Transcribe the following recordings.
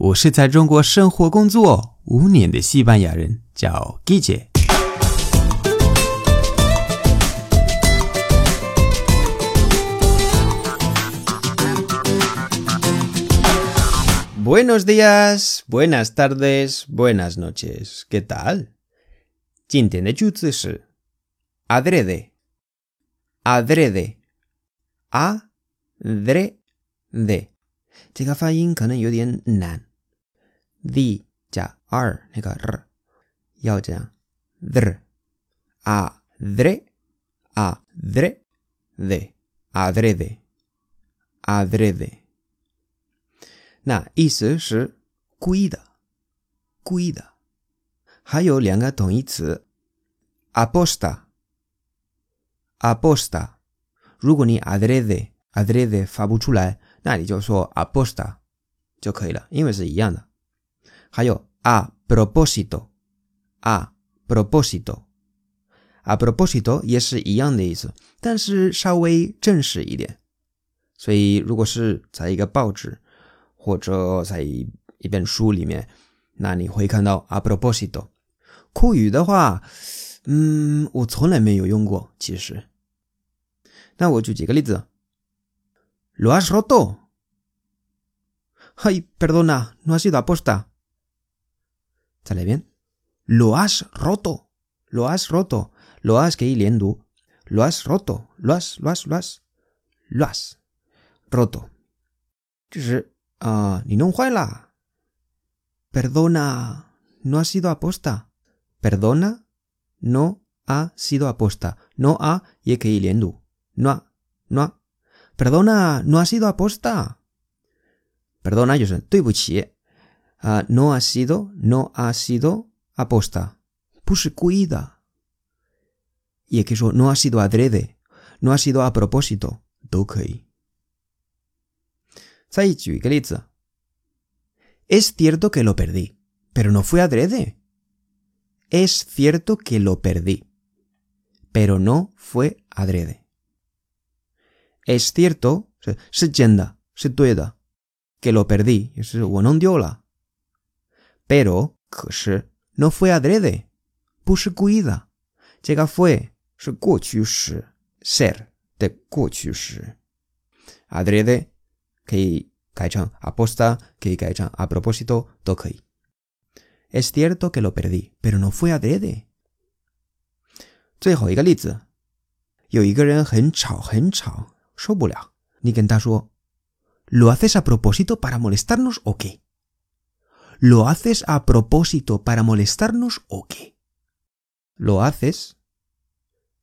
我是在中国生活工作五年的西班牙人，叫 Guille。Buenos días, buenas tardes, buenas noches. ¿Qué tal? 今天的句子是 adrede, adrede, adrede。这个发音可能有点难。 Z 加 r 那个 r 要这样 the adre adre de adrede adrede，那意思是故意的，故意的。还有两个同义词，aposta aposta。如果你 adrede adrede 发不出来，那你就说 aposta 就可以了，因为是一样的。还有 a propósito，a propósito，a propósito 也是一样的意思，但是稍微正式一点。所以如果是在一个报纸或者在一本书里面，那你会看到 a propósito。口语的话，嗯，我从来没有用过，其实。那我举几个例子。Lo has roto. Ay, perdona, no ha sido aposta. ¿Sale bien? Lo has roto. Lo has roto. Lo has que liendo. Lo has roto. Lo has, lo has, lo has. Lo has roto. Ah, ni no Perdona, no ha sido aposta. Perdona, no ha sido aposta. No ha y que liendo. No ha, no ha. Perdona, no ha sido aposta. Perdona, yo soy, uh, no ha sido, no ha sido aposta. Puse cuida. Y es que eso no ha sido adrede, no ha sido a propósito. Es cierto que lo perdí, pero no fue adrede. Es cierto que lo perdí, pero no fue adrede. Es cierto, se se tueda, que lo perdí, es diola. Pero, no fue adrede, puse cuida. Llega fue, ser de Adrede, que aposta, que a propósito, toque. Es cierto que lo perdí, pero no fue adrede. 最后一个例子，有一个人很吵很吵，受不了。你跟他说，¿Lo haces a propósito para molestarnos o qué？¿Lo haces a propósito para molestarnos o qué? Lo haces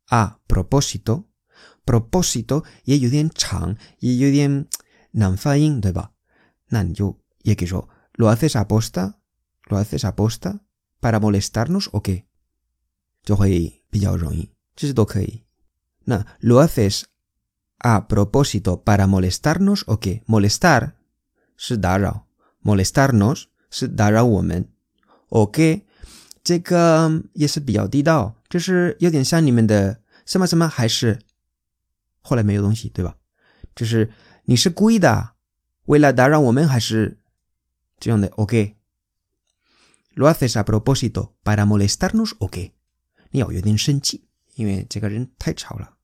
a propósito, propósito y ello bien chang y ello bien nanfain, ¿deba? Nan yo, y que yo, ¿lo haces a posta? ¿Lo haces a posta? ¿Para molestarnos o qué? Yo voy pillado roí. Na, ¿lo haces a propósito para molestarnos o qué? Molestar, se molestarnos 是打扰我们，OK，这个也是比较地道，就是有点像你们的什么什么还是后来没有东西，对吧？就是你是故意的，为了打扰我们还是这样的？OK，lo haces a propósito para molestarnos，OK，你要有点生气，因为这个人太吵了。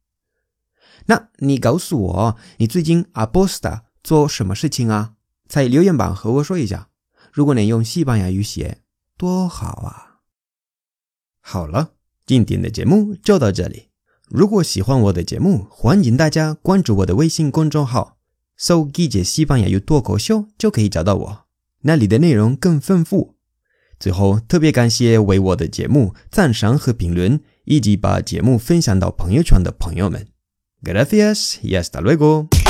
那你告诉我，你最近 aposta 做什么事情啊？在留言板和我说一下。如果能用西班牙语写，多好啊！好了，今天的节目就到这里。如果喜欢我的节目，欢迎大家关注我的微信公众号，搜“季节西班牙语脱口秀”就可以找到我，那里的内容更丰富。最后，特别感谢为我的节目赞赏和评论，以及把节目分享到朋友圈的朋友们。Gracias y hasta luego。